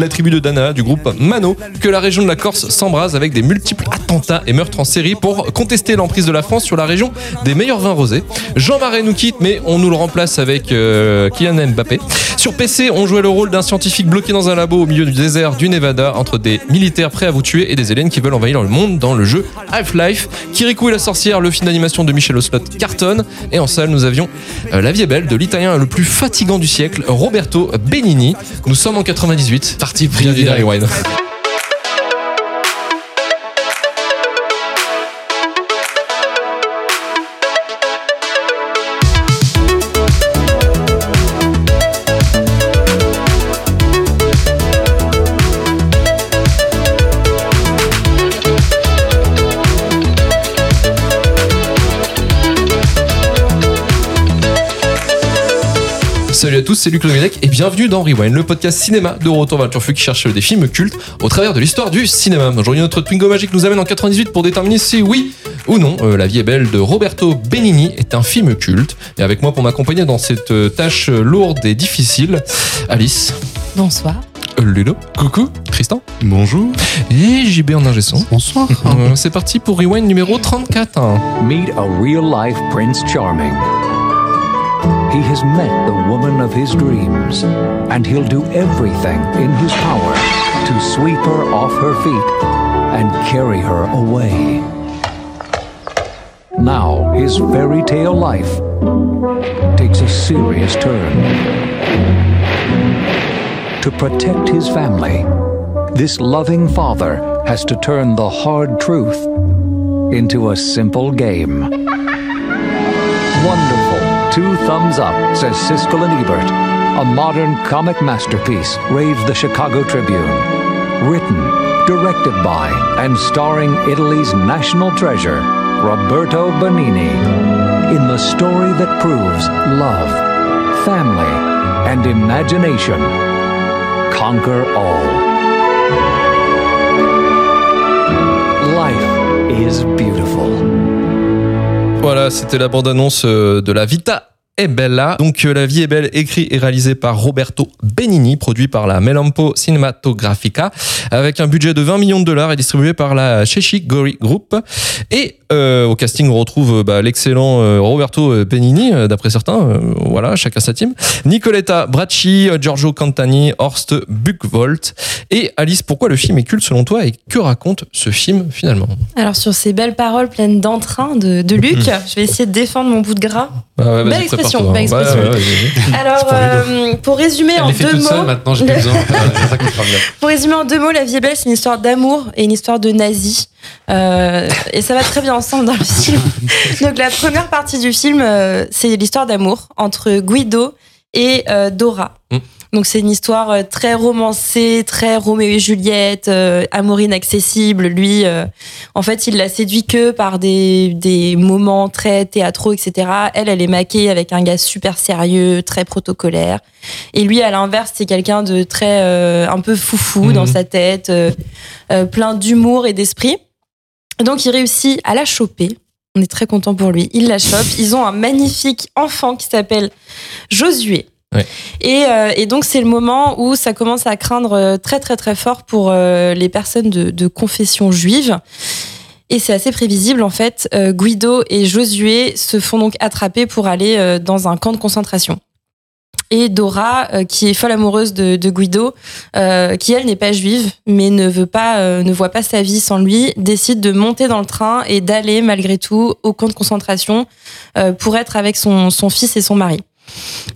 la tribu de Dana du groupe Mano, que la région de la Corse s'embrase avec des multiples attentats et meurtres en série pour contester l'emprise de la France sur la région des meilleurs vins rosés. Jean Marais nous quitte, mais on nous le remplace avec euh, Kylian Mbappé. Sur PC, on jouait le rôle d'un scientifique bloqué dans un labo au milieu du désert du Nevada entre des militaires prêts à vous tuer et des aliens qui veulent envahir le monde dans le jeu Half-Life. Kirikou et la sorcière, le film d'animation de Michel Oslot cartonne. Et en salle, nous avions euh, La vie est belle de l'italien le plus fatigant du siècle, Roberto Benigni. Nous sommes en 98. Parti pris Bienvenue dans Rewind. Salut à tous, c'est Luc Leguenec et bienvenue dans Rewind, le podcast cinéma de Retour vers le Turfu qui cherche des films cultes au travers de l'histoire du cinéma. Aujourd'hui, notre Twingo magique nous amène en 98 pour déterminer si oui ou non euh, La vie est belle de Roberto Benigni est un film culte. Et avec moi pour m'accompagner dans cette euh, tâche lourde et difficile, Alice, Bonsoir. euh, Ludo, coucou, Tristan Bonjour. et JB en ingé son. Bonsoir. Euh, c'est parti pour Rewind numéro 34. Meet a real life Prince Charming. He has met the woman of his dreams, and he'll do everything in his power to sweep her off her feet and carry her away. Now, his fairy tale life takes a serious turn. To protect his family, this loving father has to turn the hard truth into a simple game. Wonderful. Two thumbs up, says Siskel and Ebert. A modern comic masterpiece, raves the Chicago Tribune. Written, directed by, and starring Italy's national treasure, Roberto Benini. In the story that proves love, family, and imagination conquer all. Life is beautiful. Voilà, c'était la bande-annonce euh, de la Vita est bella. Donc euh, La vie est belle, écrit et réalisé par Roberto Benigni, produit par la Melampo Cinematografica, avec un budget de 20 millions de dollars et distribué par la Chechi Gori Group. Et euh, au casting, on retrouve euh, bah, l'excellent euh, Roberto Benigni, d'après certains, euh, voilà, chacun sa team. Nicoletta Bracci, Giorgio Cantani, Horst Buchvolt. Et Alice, pourquoi le film est culte selon toi et que raconte ce film finalement? Alors sur ces belles paroles pleines d'entrain de, de Luc, je vais essayer de défendre mon bout de gras. Ah ouais, Belle expression, belle Ouais, expression. ouais, ouais, vas-y. Alors euh, pour résumer Elle en deux seule mots, maintenant, j'ai plus besoin. C'est ça qui sera bien. pour résumer en deux mots, La vie est belle, c'est une histoire d'amour et une histoire de nazi. Euh, et ça va très bien ensemble dans le film. Donc la première partie du film, euh, c'est l'histoire d'amour entre Guido et euh, Dora. Mm. Donc c'est une histoire euh, très romancée, très Roméo et Juliette, euh, amour inaccessible. Lui, euh, en fait, il la séduit que par des, des moments très théâtraux, etc. Elle, elle est maquée avec un gars super sérieux, très protocolaire. Et lui, à l'inverse, c'est quelqu'un de très euh, un peu foufou dans sa tête, plein d'humour et d'esprit. Donc il réussit à la choper. On est très content pour lui. Il la chope. Ils ont un magnifique enfant qui s'appelle Josué. Ouais. Et, euh, et donc c'est le moment où ça commence à craindre euh, très très très fort pour euh, les personnes de, de confession juive. Et c'est assez prévisible en fait. Euh, Guido et Josué se font donc attraper pour aller dans un camp de concentration. Et Dora, euh, qui est folle amoureuse de, de Guido, euh, qui elle n'est pas juive, mais ne veut pas, euh, ne voit pas sa vie sans lui, décide de monter dans le train et d'aller malgré tout au camp de concentration euh, pour être avec son, son fils et son mari.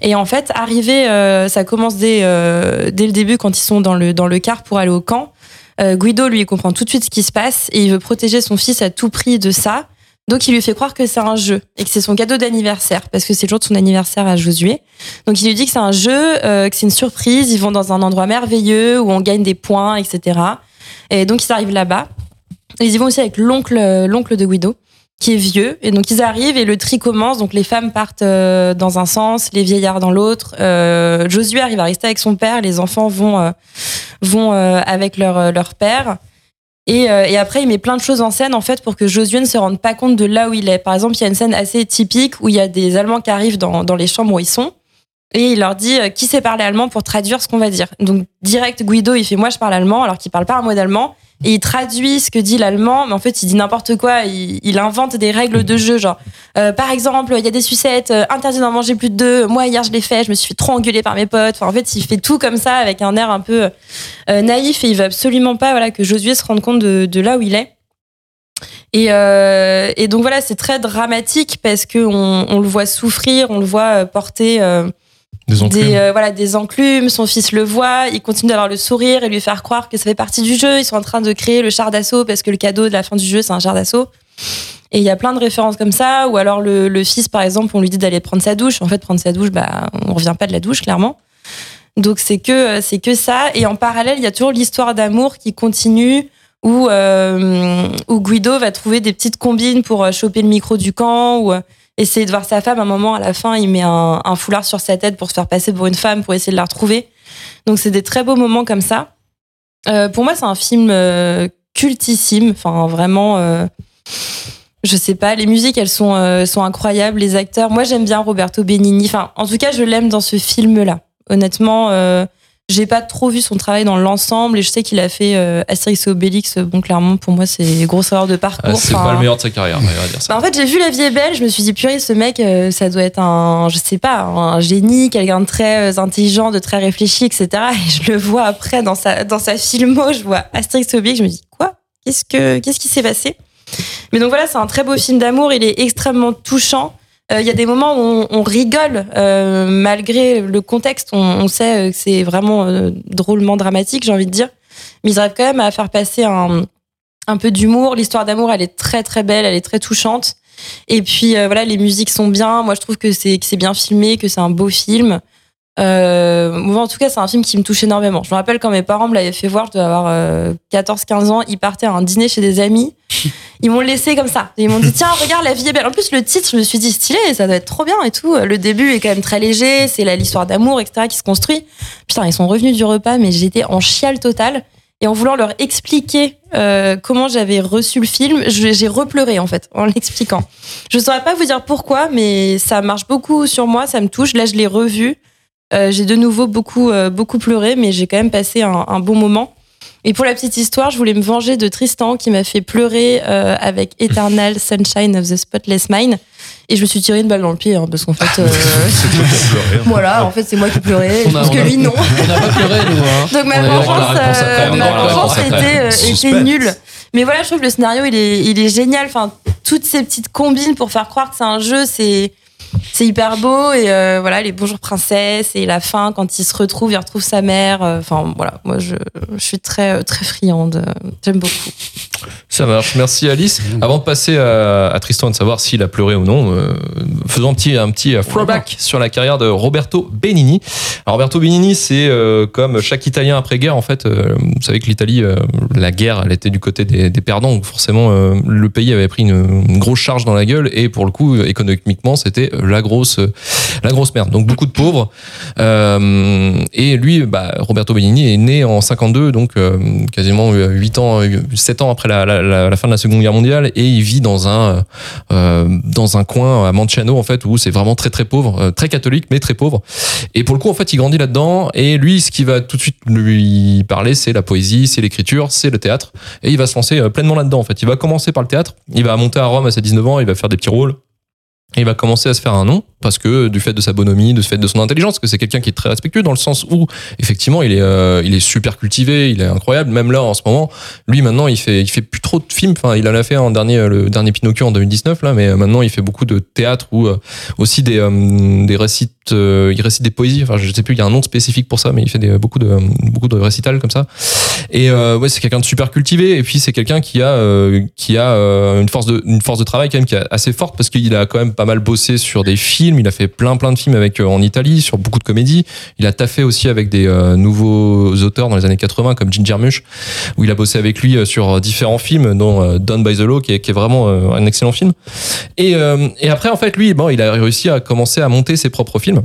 Et en fait, arrivé, euh, ça commence dès, euh, dès le début quand ils sont dans le, dans le car pour aller au camp. Guido, lui, comprend tout de suite ce qui se passe et il veut protéger son fils à tout prix de ça. Donc il lui fait croire que c'est un jeu et que c'est son cadeau d'anniversaire parce que c'est le jour de son anniversaire à Josué. Donc il lui dit que c'est un jeu, euh, que c'est une surprise. Ils vont dans un endroit merveilleux où on gagne des points, etc. Et donc ils arrivent là-bas. Ils y vont aussi avec l'oncle, euh, l'oncle de Guido qui est vieux. Et donc ils arrivent et le tri commence. Donc les femmes partent euh, dans un sens, les vieillards dans l'autre. Josué arrive à rester avec son père. Les enfants vont vont avec leur leur père. Et, euh, et après, il met plein de choses en scène en fait pour que Josué ne se rende pas compte de là où il est. Par exemple, il y a une scène assez typique où il y a des Allemands qui arrivent dans, dans les chambres où ils sont. Et il leur dit euh, qui sait parler allemand pour traduire ce qu'on va dire? Donc direct Guido il fait moi je parle allemand alors qu'il parle pas un mot d'allemand et il traduit ce que dit l'allemand mais en fait il dit n'importe quoi. Il, invente des règles de jeu genre euh, par exemple il y a des sucettes euh, interdit d'en manger plus de deux. Moi hier je l'ai fait je me suis fait trop engueuler par mes potes. En fait il fait tout comme ça avec un air un peu euh, naïf et il veut absolument pas voilà que Josué se rende compte de, là où il est. Et, donc voilà c'est très dramatique parce que on, le voit souffrir on le voit porter Des enclumes. des, euh, voilà, des enclumes. Son fils le voit, il continue d'avoir le sourire et lui faire croire que ça fait partie du jeu. Ils sont en train de créer le char d'assaut parce que le cadeau de la fin du jeu, c'est un char d'assaut. Et il y a plein de références comme ça. Ou alors le, fils, par exemple, on lui dit d'aller prendre sa douche. En fait, prendre sa douche, bah, on revient pas de la douche, clairement. Donc c'est que c'est que ça. Et en parallèle, il y a toujours l'histoire d'amour qui continue. Où, euh, où Guido va trouver des petites combines pour euh, choper le micro du camp ou euh, essayer de voir sa femme. À un moment, à la fin, il met un, foulard sur sa tête pour se faire passer pour une femme, pour essayer de la retrouver. Donc, c'est des très beaux moments comme ça. Euh, pour moi, c'est un film euh, cultissime. Enfin, vraiment, euh, je sais pas. Les musiques, elles sont, euh, sont incroyables. Les acteurs, moi, j'aime bien Roberto Benigni. Enfin, en tout cas, je l'aime dans ce film-là. Honnêtement, j'ai pas trop vu son travail dans l'ensemble et je sais qu'il a fait euh, Astérix et Obélix. Bon, clairement, pour moi, c'est grosse erreur de parcours. Ah, c'est Enfin, pas le meilleur de sa carrière, on va dire ça. bah, en fait, j'ai vu La vie est belle, je me suis dit, purée, ce mec, euh, ça doit être un, je sais pas, un génie, quelqu'un de très euh, intelligent, de très réfléchi, etc. Et je le vois après dans sa, dans sa filmo, je vois Astérix et Obélix, je me dis, quoi? Qu'est-ce que, qu'est-ce qui s'est passé? Mais donc voilà, c'est un très beau film d'amour, il est extrêmement touchant. Euh, Il y a des moments où on, rigole, euh, malgré le contexte, on, sait euh, que c'est vraiment drôlement dramatique, j'ai envie de dire. Mais ils arrivent quand même à faire passer un, peu d'humour. L'histoire d'amour, elle est très très belle, elle est très touchante. Et puis voilà, les musiques sont bien. Moi, je trouve que c'est bien filmé, que c'est un beau film. En tout cas, c'est un film qui me touche énormément. Je me rappelle quand mes parents me l'avaient fait voir, je devais avoir euh, 14-15 ans. Ils partaient à un dîner chez des amis. Ils m'ont laissé comme ça. Ils m'ont dit tiens, regarde, la vie est belle. En plus, le titre, je me suis dit stylé, ça doit être trop bien et tout. Le début est quand même très léger. C'est l'histoire d'amour, etc., qui se construit. Putain, ils sont revenus du repas, mais j'étais en chiale totale. Et en voulant leur expliquer euh, comment j'avais reçu le film, j'ai repleuré en fait en l'expliquant. Je saurais pas vous dire pourquoi, mais ça marche beaucoup sur moi, ça me touche. Là, je l'ai revu. Euh, j'ai de nouveau beaucoup, euh, beaucoup pleuré, mais j'ai quand même passé un, un bon moment. Et pour la petite histoire, je voulais me venger de Tristan qui m'a fait pleurer euh, avec Eternal Sunshine of the Spotless Mind. Et je me suis tiré une balle dans le pied, hein, parce qu'en fait, euh, voilà, en fait, c'est moi qui pleurais. Parce que a- lui, non. On n'a pas pleuré, nous. Hein. Donc ma vengeance, euh, était, euh, était Suspense. nulle. Mais voilà, je trouve que le scénario, il est, il est génial. Enfin, toutes ces petites combines pour faire croire que c'est un jeu, c'est, c'est hyper beau. Et euh, voilà, les bonjours princesses et la fin, quand il se retrouve, il retrouve sa mère. Euh, Enfin, voilà, moi, je, je suis très, très friande. J'aime beaucoup. Ça marche, merci Alice. Avant de passer à, Tristan de savoir s'il a pleuré ou non, euh, faisons un petit, un petit euh, throwback sur la carrière de Roberto Benigni. Alors Roberto Benigni, c'est euh, comme chaque Italien après-guerre, en fait, euh, vous savez que l'Italie, euh, la guerre, elle était du côté des, perdants, donc forcément euh, le pays avait pris une, grosse charge dans la gueule et pour le coup, euh, économiquement, c'était la grosse, la grosse merde. Donc beaucoup de pauvres. Euh, et lui, bah, Roberto Benigni est né en 52, donc euh, quasiment 8 ans, 7 ans après la, la, la, fin de la Seconde Guerre mondiale, et il vit dans un euh, dans un coin à Manciano en fait où c'est vraiment très très pauvre, très catholique mais très pauvre. Et pour le coup, en fait, il grandit là-dedans. Et lui, ce qui va tout de suite lui parler, c'est la poésie, c'est l'écriture, c'est le théâtre. Et il va se lancer pleinement là-dedans. En fait, il va commencer par le théâtre. Il va monter à Rome à ses 19 ans. Il va faire des petits rôles. Il va commencer à se faire un nom parce que du fait de sa bonhomie, du fait de son intelligence, que c'est quelqu'un qui est très respectueux dans le sens où effectivement il est euh, il est super cultivé, il est incroyable. Même là en ce moment, lui maintenant il fait il fait plus trop de films. Enfin il en a fait un dernier euh, le dernier Pinocchio en 2019 là, mais euh, maintenant il fait beaucoup de théâtre ou euh, aussi des euh, des récits euh, il récite des poésies. Enfin je sais plus il y a un nom spécifique pour ça, mais il fait des, beaucoup de beaucoup de récitals comme ça. Et euh, ouais, c'est quelqu'un de super cultivé. Et puis c'est quelqu'un qui a euh, qui a euh, une force de une force de travail quand même qui est assez forte parce qu'il a quand même pas mal bossé sur des films. Il a fait plein plein de films avec euh, en Italie sur beaucoup de comédies. Il a taffé aussi avec des euh, nouveaux auteurs dans les années 80 comme Ginger Mush où il a bossé avec lui euh, sur différents films dont Done by the Law qui est, qui est vraiment un excellent film. Et, et après en fait lui bon il a réussi à commencer à monter ses propres films.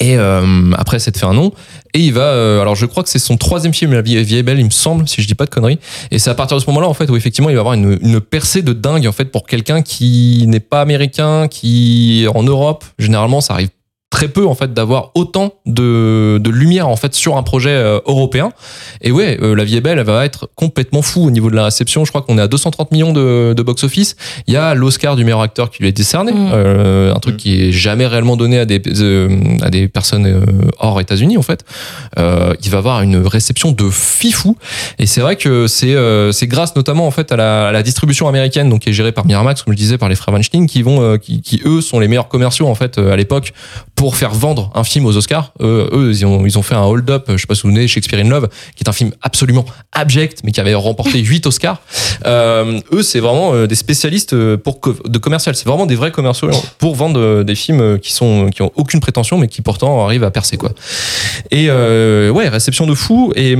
Et euh, après, c'est de faire un nom. Et il va. euh, alors, je crois que c'est son troisième film, La vie, est belle, il me semble, si je dis pas de conneries. Et c'est à partir de ce moment-là, en fait, où effectivement, il va avoir une, une percée de dingue, en fait, pour quelqu'un qui n'est pas américain, qui en Europe, généralement, ça arrive très peu en fait d'avoir autant de, de lumière en fait sur un projet euh, européen. Et ouais euh, la vie est belle elle va être complètement fou au niveau de la réception. Je crois qu'on est à 230 millions de, de box office il y a l'Oscar du meilleur acteur qui lui est décerné Mm. euh, un truc qui est jamais réellement donné à des euh, à des personnes euh, hors États-Unis en fait. Euh, il va avoir une réception de fifou. Et c'est vrai que c'est euh, c'est grâce notamment en fait à la, à la distribution américaine donc qui est gérée par Miramax comme je disais par les frères Weinstein qui vont euh, qui, qui eux sont les meilleurs commerciaux en fait euh, à l'époque pour faire vendre un film aux Oscars. Eux, ils ont, ils ont fait un hold-up, je sais pas si vous vous souvenez, Shakespeare in Love, qui est un film absolument abject, mais qui avait remporté 8 Oscars. Euh, eux, c'est vraiment euh, des spécialistes euh, pour de commercial. C'est vraiment des vrais commerciaux pour vendre des films qui sont qui ont aucune prétention, mais qui pourtant arrivent à percer quoi. Et ouais, réception de fou. Et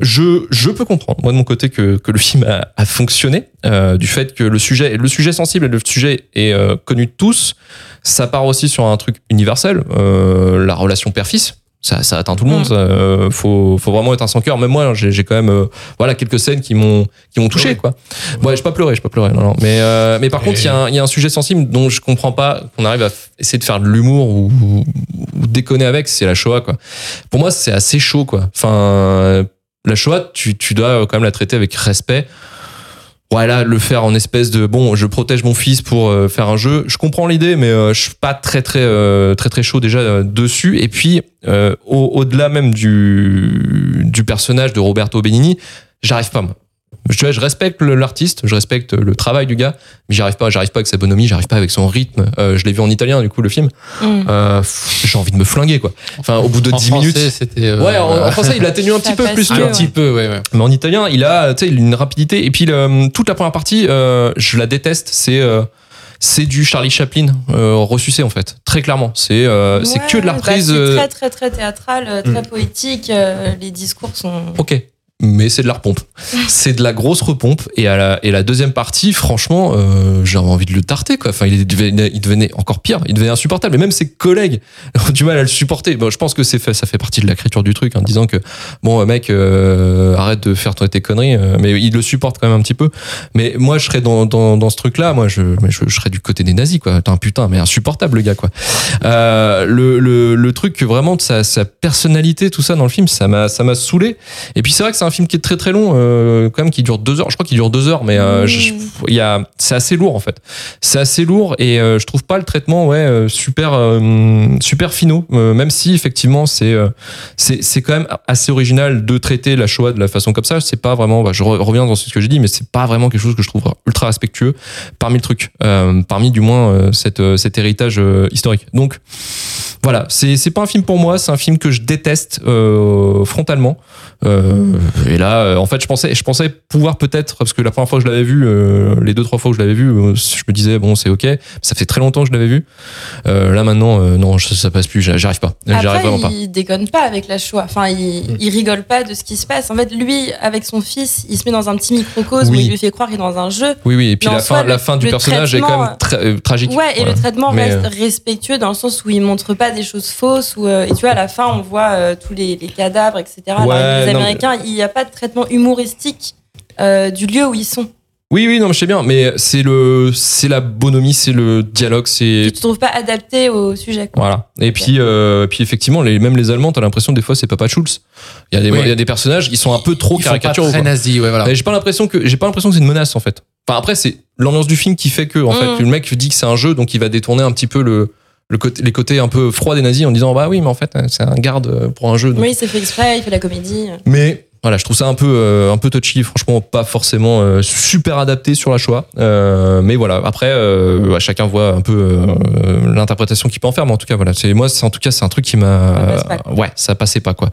je, je peux comprendre, moi de mon côté, que, que le film a, a fonctionné, euh, du fait que le sujet, le sujet sensible et le sujet est euh, connu de tous. Ça part aussi sur un truc universel, euh, la relation père-fils. Ça, ça atteint tout le monde. Mm. ça, euh, faut, faut vraiment être un sans cœur. Même moi, j'ai j'ai quand même, euh, voilà, quelques scènes qui m'ont, qui m'ont touché, quoi. Ouais, j'ai pas pleuré, j'ai pas pleuré. Non, non. Mais, euh, mais par contre, il y, a un- il y a un sujet sensible dont je comprends pas qu'on arrive à essayer de faire de l'humour ou, ou- ou déconner avec. C'est la Shoah, quoi. Pour moi, c'est assez chaud, quoi. Enfin, la Shoah, tu, dois quand même la traiter avec respect. Ouais, là, le faire en espèce de bon, je protège mon fils pour euh, faire un jeu. Je comprends l'idée, mais euh, je suis pas très très euh, très très chaud déjà euh, dessus. Et puis, euh, au- au-delà même du du personnage de Roberto Benigni, j'arrive pas. Moi. Je, tu vois, je respecte l'artiste, je respecte le travail du gars, mais j'arrive pas, j'arrive pas avec sa bonhomie, j'arrive pas avec son rythme. Euh, je l'ai vu en italien du coup le film. Mm. Euh, j'ai envie de me flinguer quoi. Enfin, au bout de En 10 français, minutes. c'était. euh, Ouais, en, en français, il atténue un petit peu plus. tu mieux, vois. un petit peu, ouais, ouais. Mais en italien, il a, tu sais, une rapidité. Et puis le- toute la première partie, euh, je la déteste. C'est euh, c'est du Charlie Chaplin euh, ressucé en fait, très clairement. C'est euh, c'est Ouais, que de la bah, reprise. c'est euh, très très très théâtral, euh, très Mm. poétique. euh, les discours sont. Ok. Mais c'est de la repompe. C'est de la grosse repompe. Et, à la, et la deuxième partie, franchement, euh, j'avais envie de le tarter. Quoi. Enfin, il devenait, il devenait encore pire. Il devenait insupportable. Et même ses collègues ont du mal à le supporter. Bon, je pense que c'est fait, ça fait partie de l'écriture du truc, en disant que, bon, euh, mec, euh, arrête de faire tes conneries. Mais il le supporte quand même un petit peu. Mais moi, je serais dans, dans, ce truc-là. Moi, je, je, serais du côté des nazis, quoi. Un putain, mais insupportable, le gars, quoi. Le, le, truc vraiment de sa, sa personnalité, tout ça dans le film, ça m'a saoulé. Et puis c'est vrai que c'est un film qui est très très long, euh, quand même, qui dure deux heures. Je crois qu'il dure deux heures, mais euh, il y a, c'est assez lourd en fait. C'est assez lourd et euh, je trouve pas le traitement ouais euh, super super finaux. Même si effectivement c'est c'est c'est quand même assez original de traiter la Shoah de la façon comme ça. C'est pas vraiment. bah, je re- reviens dans ce que j'ai dit, mais c'est pas vraiment quelque chose que je trouve ultra respectueux parmi le truc, parmi du moins cette, cet héritage historique. Donc voilà, c'est c'est pas un film pour moi, c'est un film que je déteste frontalement. Euh, et là, euh, en fait, je pensais, je pensais pouvoir peut-être, parce que la première fois que je l'avais vu, euh, les deux trois fois que je l'avais vu, euh, je me disais bon, c'est ok. Ça fait très longtemps que je l'avais vu. Euh, là maintenant, euh, non, ça, ça passe plus. j'a- J'arrive pas. J'arrive vraiment pas. il déconne pas avec la Shoah. Enfin, il, Mm. il rigole pas de ce qui se passe. En fait, lui, avec son fils, il se met dans un petit microcosme Oui. où il lui fait croire qu'il est dans un jeu. Oui, oui. Et puis la soi, fin, le- la fin du personnage est quand même tra- tragique. Ouais, et Voilà. le traitement Mais, reste respectueux dans le sens où il montre pas des choses fausses. Euh, et tu vois, à la fin, on voit tous les, les cadavres, etc. Alors, Ouais, les non, Américains, a pas de traitement humoristique euh, du lieu où ils sont. Oui, oui, non, mais je sais bien. Mais c'est le, c'est la bonhomie, c'est le dialogue, c'est Tu te trouves pas adapté au sujet. Quoi. Voilà. Et puis, euh, puis effectivement, les, même les Allemands, t'as l'impression des fois c'est Papa Schulz. Il y a des, Oui. y a des personnages, ils sont un peu trop Ils sont pas caricaturaux. très nazis, ouais, voilà. Et J'ai pas l'impression que j'ai pas l'impression que c'est une menace en fait. Enfin après c'est l'ambiance du film qui fait que en Mm. fait le mec dit que c'est un jeu donc il va détourner un petit peu le, le côté, les côtés un peu froids des nazis en disant bah oui mais en fait c'est un garde pour un jeu. donc- Oui, c'est fait exprès, il fait la comédie. Mais voilà, je trouve ça un peu euh, un peu touchy, franchement pas forcément euh, super adapté sur la choix. Euh, mais voilà, après euh, ouais, chacun voit un peu euh, l'interprétation qu'il peut en faire, mais en tout cas voilà, c'est moi c'est en tout cas c'est un truc qui m'a ouais ça passait pas quoi.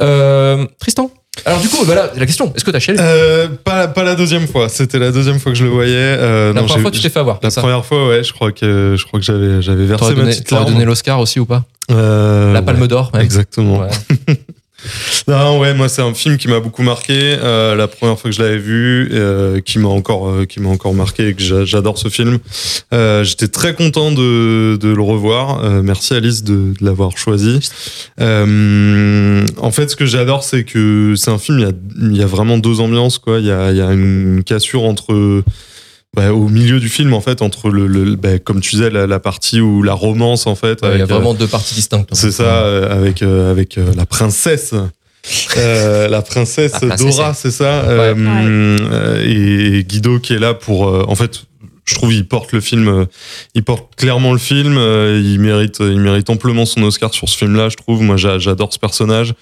Euh, Tristan, Alors du coup, voilà la question. Est-ce que t'as chialé? Euh, pas, pas la deuxième fois. C'était la deuxième fois que je le voyais. Euh, La non, première fois, tu t'es fait avoir. La ça? première fois, ouais, je crois que je crois que j'avais j'avais versé T'aurais ma donné, petite larme. donné l'Oscar aussi ou pas? Euh, La ouais, Palme d'Or. même. Exactement. Ouais. Non, ouais, moi c'est un film qui m'a beaucoup marqué. Euh, la première fois que je l'avais vu, euh, qui m'a encore, euh, qui m'a encore marqué et que j'a- j'adore ce film. Euh, J'étais très content de, de le revoir. Euh, merci Alice de, de l'avoir choisi. Euh, en fait, ce que j'adore, c'est que c'est un film. Il y a, y a vraiment deux ambiances, quoi. Il y a, y a une cassure entre bah, au milieu du film en fait entre le, le- bah, comme tu disais la, la partie où la romance en fait Ouais, Il y a euh, vraiment deux parties distinctes. c'est ça, euh, avec, euh, avec euh, la princesse. Euh, la princesse Dora, c'est ça. euh, euh, et Guido qui est là pour. euh, en fait, je trouve il porte le film. euh, il porte clairement le film. euh, il mérite, il mérite amplement son Oscar sur ce film-là. Je trouve. Moi, j'a- j'adore ce personnage.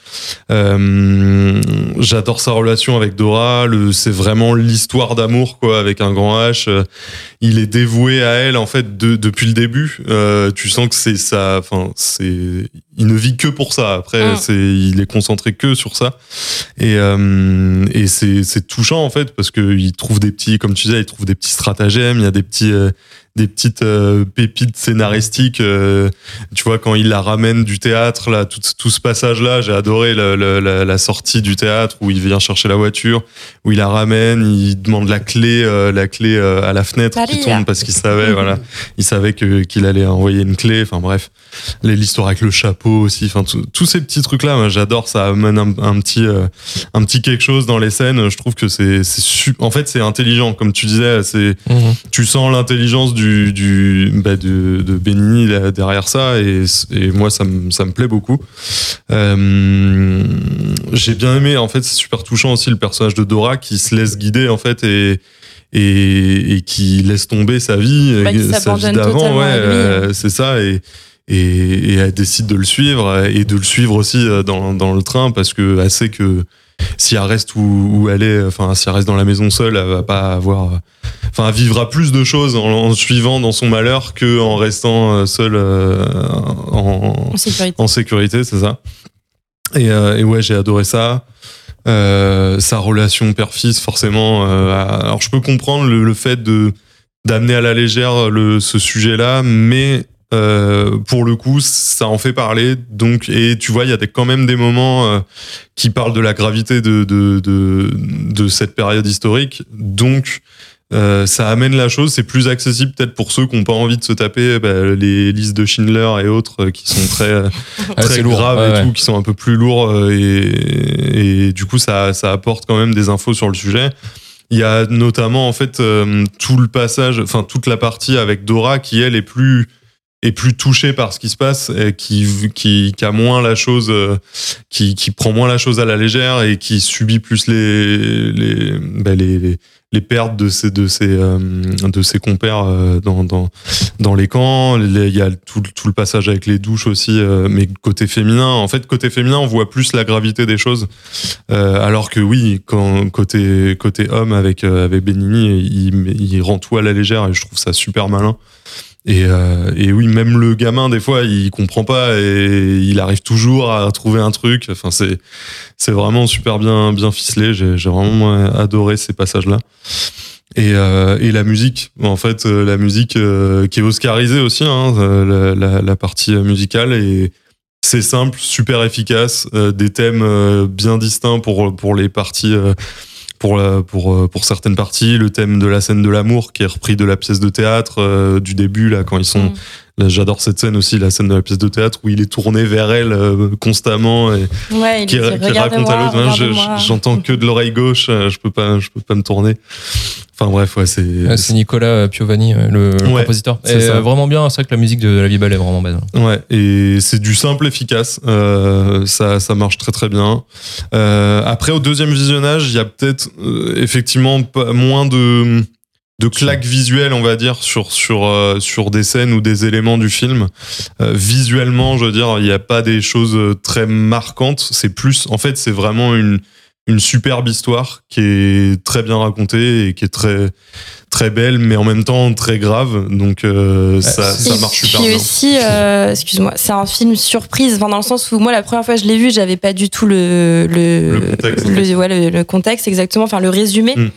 Euh, j'adore sa relation avec Dora. C'est vraiment l'histoire d'amour, quoi, avec un grand H. Il est dévoué à elle en fait de- depuis le début. Euh, tu sens que c'est ça. Enfin, c'est il ne vit que pour ça. Après, Mm. c'est il est concentré que sur ça. Et euh, et c'est c'est touchant en fait parce que il trouve des petits, comme tu disais, il trouve des petits stratagèmes. Il y a des petits euh, des petites euh, pépites scénaristiques. euh, tu vois, quand il la ramène du théâtre, là, tout, tout ce passage-là, j'ai adoré le- le- la, la sortie du théâtre où il vient chercher la voiture, où il la ramène, il demande la clé, euh, la clé euh, à la fenêtre qui tombe parce qu'il savait, voilà, il savait que qu'il allait envoyer une clé. Enfin bref, l'histoire avec le chapeau aussi. Enfin tous ces petits trucs-là, moi, j'adore. Ça amène un, un petit euh, un petit quelque chose dans les scènes. Je trouve que c'est c'est su- en fait c'est intelligent, comme tu disais. C'est Mhm. tu sens l'intelligence du, du bah, de, de Benigni là, derrière ça et, et moi ça me ça me plaît beaucoup euh, j'ai bien aimé en fait c'est super touchant aussi le personnage de Dora qui se laisse guider en fait et et, et qui laisse tomber sa vie Bah, sa vie d'avant ouais lui. euh, c'est ça et et, et elle décide de le suivre et de le suivre aussi euh, dans, dans le train parce que elle sait que si elle reste où, où elle est, enfin si elle reste dans la maison seule, elle va pas avoir, enfin elle vivra plus de choses en, en suivant dans son malheur que en restant euh, seule euh, en, En sécurité. c'est ça. Et, euh, et ouais, j'ai adoré ça. Euh, sa relation père-fils, forcément. euh, alors, je peux comprendre le, le fait de d'amener à la légère le, ce sujet-là, mais euh, pour le coup, ça en fait parler. Donc, et tu vois, il y a des, quand même des moments euh, qui parlent de la gravité de, de, de, de cette période historique. Donc, euh, ça amène la chose, c'est plus accessible peut-être pour ceux qui n'ont pas envie de se taper bah, les listes de Schindler et autres euh, qui sont très, Ah, très c'est lourd. graves Ouais, et ouais. tout, qui sont un peu plus lourds euh, et, et du coup ça, ça apporte quand même des infos sur le sujet. Il y a notamment en fait euh, tout le passage, enfin toute la partie avec Dora qui elle est plus est plus touchée par ce qui se passe et qui qui, qui a moins la chose euh, qui, qui prend moins la chose à la légère et qui subit plus les les bah, les, les, les pertes de ses de ses euh, de ses compères euh, dans dans dans les camps. Il y a tout, tout le passage avec les douches aussi mais côté féminin en fait côté féminin on voit plus la gravité des choses. Alors que oui quand côté côté homme avec avec Benigni il, il rend tout à la légère et je trouve ça super malin et, euh, et oui, même le gamin, des fois, il comprend pas et il arrive toujours à trouver un truc. Enfin, c'est c'est vraiment super bien bien ficelé. J'ai vraiment adoré ces passages-là. Et, euh, et la musique, en fait, euh, la musique euh, qui est oscarisée aussi, hein, euh, la, la, la partie musicale et c'est simple, super efficace, euh, des thèmes bien distincts pour pour les parties. Pour, pour, euh, pour certaines parties, le thème de la scène de l'amour qui est repris de la pièce de théâtre euh, du début, là, quand ils sont. Mm. Là, J'adore cette scène aussi, la scène de la pièce de théâtre où il est tourné vers elle euh, constamment et Ouais, qui, dit, qui raconte à l'autre. Hein, J'entends que de l'oreille gauche, euh, je peux pas, je peux pas me tourner. Enfin bref, ouais, c'est. Ouais, c'est Nicolas Piovani, euh, le, le Ouais, compositeur. c'est vraiment bien, c'est vrai que la musique de La Vie Belle est vraiment belle. Ouais, et c'est du simple efficace. Euh, ça, ça marche très très bien. Euh, après, au deuxième visionnage, il y a peut-être euh, effectivement moins de de claques visuelles, on va dire, sur sur euh, sur des scènes ou des éléments du film. Euh, visuellement, je veux dire, il n'y a pas des choses euh, très marquantes. C'est plus, en fait, c'est vraiment une une superbe histoire qui est très bien racontée et qui est très très belle, mais en même temps très grave. Donc euh, ça, ça Et marche super bien. aussi, euh, excuse-moi, c'est un film surprise, enfin, dans le sens où moi, la première fois que je l'ai vu, j'avais pas du tout le le, Le contexte. le- ouais, le- le contexte exactement, enfin le résumé. Mm.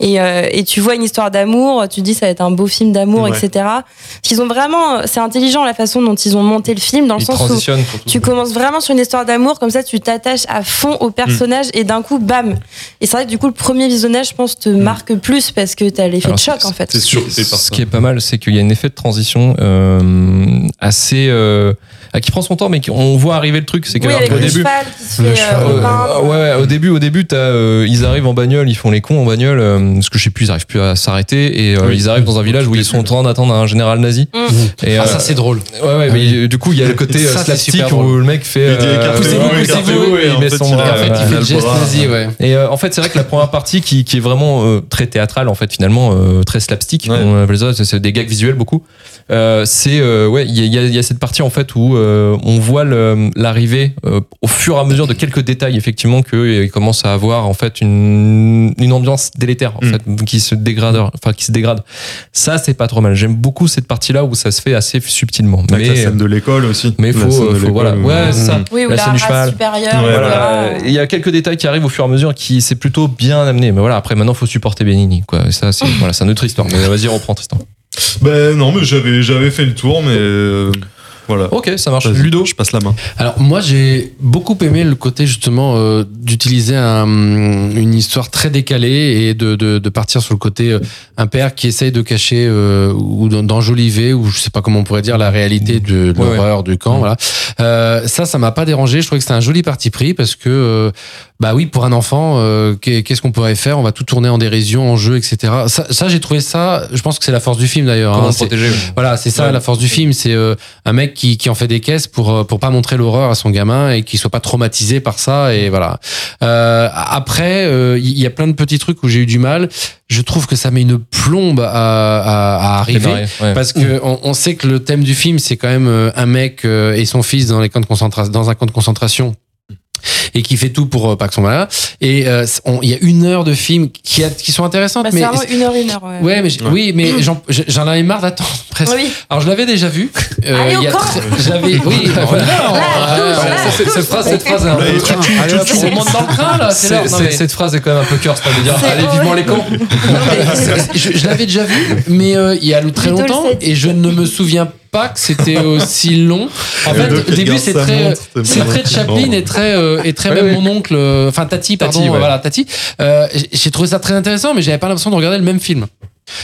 Et, euh, et tu vois une histoire d'amour, tu te dis ça va être un beau film d'amour, Ouais. etc. Parce qu'ils ont vraiment, c'est intelligent la façon dont ils ont monté le film, dans le sens où tu commences vraiment sur une histoire d'amour, comme ça tu t'attaches à fond au personnage et d'un coup, bam. Et c'est vrai que du coup, le premier visionnage, je pense, te marque plus parce que t'as l'effet de Alors, choc en fait. C'est sûr, Ce qui est pas mal, c'est qu'il y a un effet de transition euh, assez euh, qui prend son temps, mais qui- on voit arriver le truc. C'est que Oui, alors, avec au le début, cheval qui se Le fait cheval, euh, ouais. Euh, au début, au début, t'as, euh, ils arrivent en bagnole, ils font les cons en bagnole, euh, parce que je sais plus, ils arrivent plus à s'arrêter, et euh, Oui. ils arrivent dans un village où ils sont en train d'attendre un général nazi. Mm. Et, Ah, ça, c'est drôle. Ouais, ouais, mais euh, du coup, il y a le côté Ça, slapstick où le mec fait. Poussez-vous, il en met son il bras. Fait, il fait le geste nazi, ouais. Et en fait, c'est vrai que la première partie qui, est vraiment très théâtrale, en fait, finalement, très slapstick, on appelle ça, c'est- c'est des gags visuels beaucoup. C'est ouais, il y a cette partie en fait où euh, on voit l'arrivée euh, au fur et à mesure de quelques détails, effectivement, qu'il commence à avoir en fait une, une ambiance délétère, en Mm. fait, qui se dégrade, enfin qui se dégrade. Ça, c'est pas trop mal. J'aime beaucoup cette partie-là où ça se fait assez subtilement. Avec la mais scène de l'école aussi. mais La faut, voilà, ouais, ça. Oui, ou La la, scène du race cheval. supérieure. Ouais, etc. Voilà, il y a quelques détails qui arrivent au fur et à mesure qui c'est plutôt bien amené. Mais voilà, après maintenant faut supporter Benigni quoi. Et ça c'est voilà, c'est une autre histoire. Mais vas-y reprends Tristan. Ben non, mais j'avais j'avais fait le tour, mais euh, voilà. Ok, ça marche. Ludo. je passe la main. Alors moi j'ai beaucoup aimé le côté justement euh, d'utiliser un- une histoire très décalée et de, de, de partir sur le côté euh, un père qui essaye de cacher euh, ou d'en- d'enjoliver ou je sais pas comment on pourrait dire la réalité de, de Ouais, ouais. l'horreur du camp. Voilà. Euh, ça ça m'a pas dérangé. Je trouvais que c'était un joli parti pris parce que euh, bah oui pour un enfant euh, qu'est- qu'est-ce qu'on pourrait faire? On va tout tourner en dérision, en jeu, etc. Ça, ça j'ai trouvé ça. Je pense que c'est la force du film d'ailleurs. Hein. protéger voilà, c'est ça Ouais. la force du film, c'est euh, un mec qui, qui en fait des caisses pour euh, pour pas montrer l'horreur à son gamin et qu'il soit pas traumatisé par ça et voilà. Euh, après, euh, il y a plein de petits trucs où j'ai eu du mal. Je trouve que ça met une plombe à, à, à arriver. Ouais. Parce que on, on sait que le thème du film, c'est quand même euh, un mec et son fils dans les camps de concentration, dans un camp de concentration et qui fait tout pour euh, Paxson voilà et euh, il y a une heure de film qui, qui sont intéressantes bah, mais une heure une heure ouais, ouais mais oui mais j'en avais marre d'attendre presque. Oui. alors je l'avais déjà vu euh, j'avais oui cette phrase cette phrase hein. cette phrase est quand même un peu curse pas de dire allez vivement les camps je l'avais déjà vu mais euh, il y a très longtemps et je ne me souviens pas que c'était aussi long. En Et fait, au début, c'est très, c'est très Chaplin et très, euh, et très Ouais, même ouais. mon oncle, euh, enfin Tati, pardon, Tati, ouais. voilà Tati. Euh, j'ai trouvé ça très intéressant, mais j'avais pas l'impression de regarder le même film.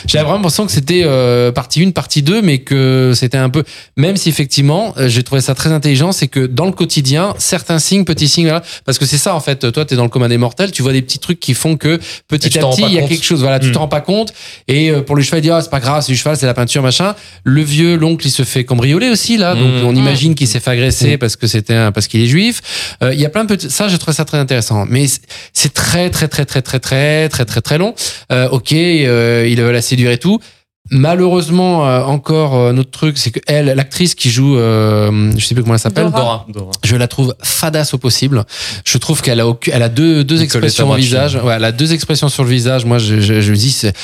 J'avais vraiment l'impression que c'était euh, partie 1, partie 2, mais que c'était un peu. Même si effectivement, euh, j'ai trouvé ça très intelligent, c'est que dans le quotidien, certains signes, petits signes, voilà, parce que c'est ça en fait. Toi, t'es dans le commun des mortels, tu vois des petits trucs qui font que Et petit à t'en petit, il y a compte. quelque chose. Voilà, tu Mm. te rends pas compte. Et euh, pour le cheval, il dit ah c'est pas grave, c'est du cheval, c'est la peinture, machin. Le vieux, l'oncle, il se fait cambrioler aussi là, donc Mm. on imagine qu'il s'est fait agresser parce que c'était un, parce qu'il est juif. Euh, Il y a plein de petits. Ça, je trouve ça très intéressant, mais c'est- c'est très très très très très très très très très long. Euh, ok, euh, il veut la séduire et tout. Malheureusement, euh, encore euh, un autre truc, c'est que elle, l'actrice qui joue, euh, je sais plus comment elle s'appelle, Dora. Dora. je la trouve fadasse au possible. Je trouve qu'elle a, aucun- elle a deux, deux expressions au visage. Ouais, elle a deux expressions sur le visage. Moi, je, je, je me dis, c'est-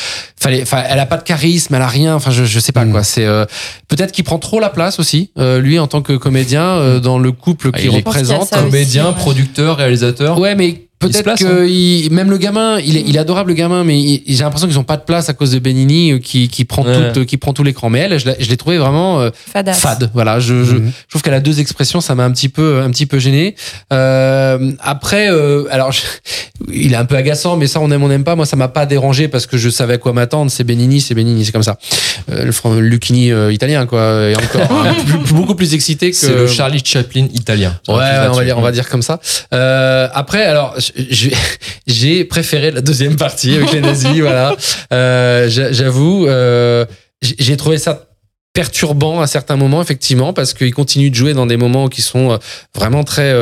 fallait, enfin, elle a pas de charisme, elle a rien. Enfin, je, je sais pas Mm. quoi. C'est euh, peut-être qu'il prend trop la place aussi, euh, lui en tant que comédien euh, dans le couple Ah, qu'il représente. Ça Comédien, aussi, ouais. producteur, réalisateur. Ouais, mais peut-être que il- même le gamin, il est, il est adorable le gamin, mais il- j'ai l'impression qu'ils ont pas de place à cause de Benini euh, qui, qui prend Ouais. tout, qui prend tout l'écran. Mais elle, je l'ai je l'ai trouvé vraiment euh, fade. Voilà, je, je, Mhm. je trouve qu'elle a deux expressions, ça m'a un petit peu, un petit peu gêné. Euh, après, euh, alors, je- il est un peu agaçant, mais ça, on aime, on n'aime pas. Moi, ça m'a pas dérangé parce que je savais à quoi m'attendre. C'est Benini, c'est Benini, c'est comme ça. Euh, le fran- Lucchini euh, italien, quoi, et encore hein, plus- beaucoup plus excité que. C'est le Charlie Chaplin italien. Ouais, ouais, on va dire, on va dire comme ça. Euh, après, alors, j'ai préféré la deuxième partie avec les nazis, voilà. Euh, j'a- J'avoue, euh, j'ai trouvé ça perturbant à certains moments, effectivement, parce qu'ils continuent de jouer dans des moments qui sont euh, vraiment très